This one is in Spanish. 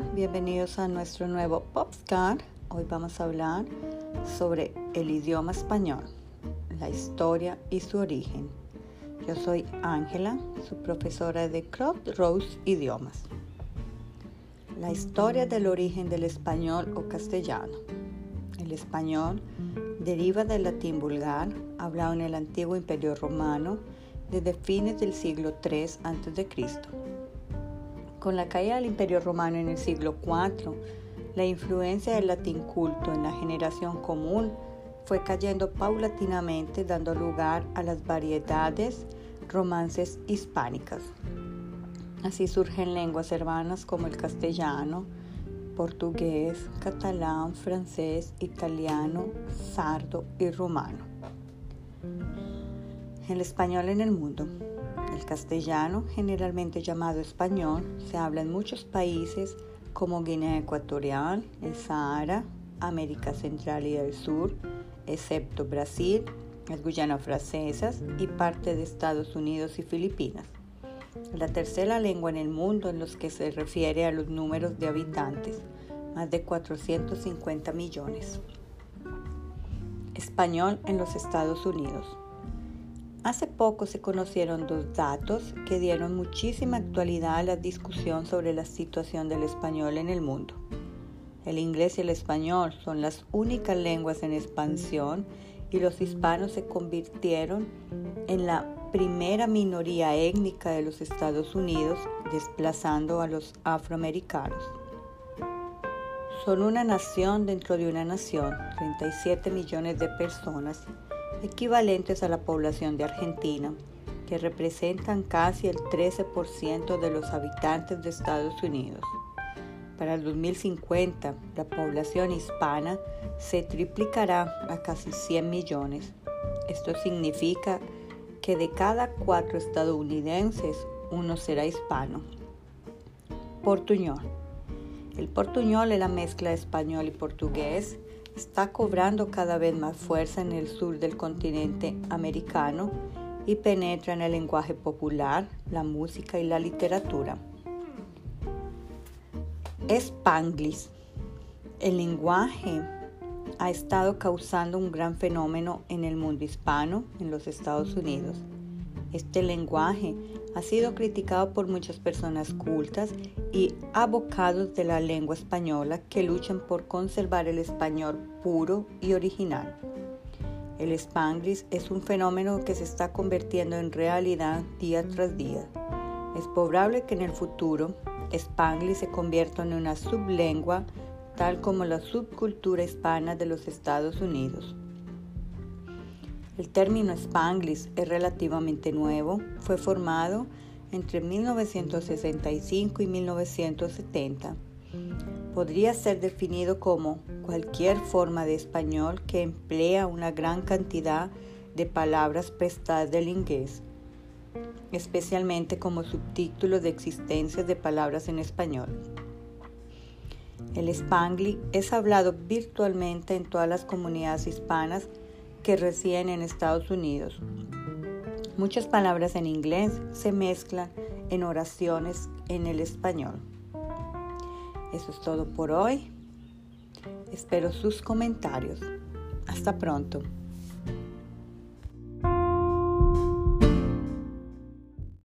Bienvenidos a nuestro nuevo Popstar. Hoy vamos a hablar sobre el idioma español, la historia y su origen. Yo soy Ángela, su profesora de Crop Rose Idiomas. La historia del origen del español o castellano. El español deriva del latín vulgar, hablado en el antiguo Imperio Romano desde fines del siglo III a.C. Con la caída del Imperio Romano en el siglo IV, la influencia del latín culto en la generación común fue cayendo paulatinamente dando lugar a las variedades romances hispánicas. Así surgen lenguas hermanas como el castellano, portugués, catalán, francés, italiano, sardo y rumano. El español en el mundo. El castellano, generalmente llamado español, se habla en muchos países como Guinea Ecuatorial, el Sahara, América Central y del Sur, excepto Brasil, las Guyanas Francesas y parte de Estados Unidos y Filipinas. La tercera lengua en el mundo en los que se refiere a los números de habitantes, más de 450 millones. Español en los Estados Unidos. Hace poco se conocieron dos datos que dieron muchísima actualidad a la discusión sobre la situación del español en el mundo. El inglés y el español son las únicas lenguas en expansión y los hispanos se convirtieron en la primera minoría étnica de los Estados Unidos, desplazando a los afroamericanos. Son una nación dentro de una nación, 37 millones de personas equivalentes a la población de Argentina, que representan casi el 13% de los habitantes de Estados Unidos. Para el 2050, la población hispana se triplicará a casi 100 millones. Esto significa que de cada cuatro estadounidenses, uno será hispano. Portuñol. El portuñol es la mezcla español y portugués está cobrando cada vez más fuerza en el sur del continente americano y penetra en el lenguaje popular, la música y la literatura. Spanglish. El lenguaje ha estado causando un gran fenómeno en el mundo hispano, en los Estados Unidos. Este lenguaje ha sido criticado por muchas personas cultas y abocados de la lengua española que luchan por conservar el español puro y original. El spanglish es un fenómeno que se está convirtiendo en realidad día tras día. Es probable que en el futuro spanglish se convierta en una sublengua tal como la subcultura hispana de los Estados Unidos. El término Spanglish es relativamente nuevo, fue formado entre 1965 y 1970. Podría ser definido como cualquier forma de español que emplea una gran cantidad de palabras prestadas del inglés, especialmente como subtítulo de existencia de palabras en español. El Spanglish es hablado virtualmente en todas las comunidades hispanas que residen en Estados Unidos. Muchas palabras en inglés se mezclan en oraciones en el español. Eso es todo por hoy. Espero sus comentarios. Hasta pronto.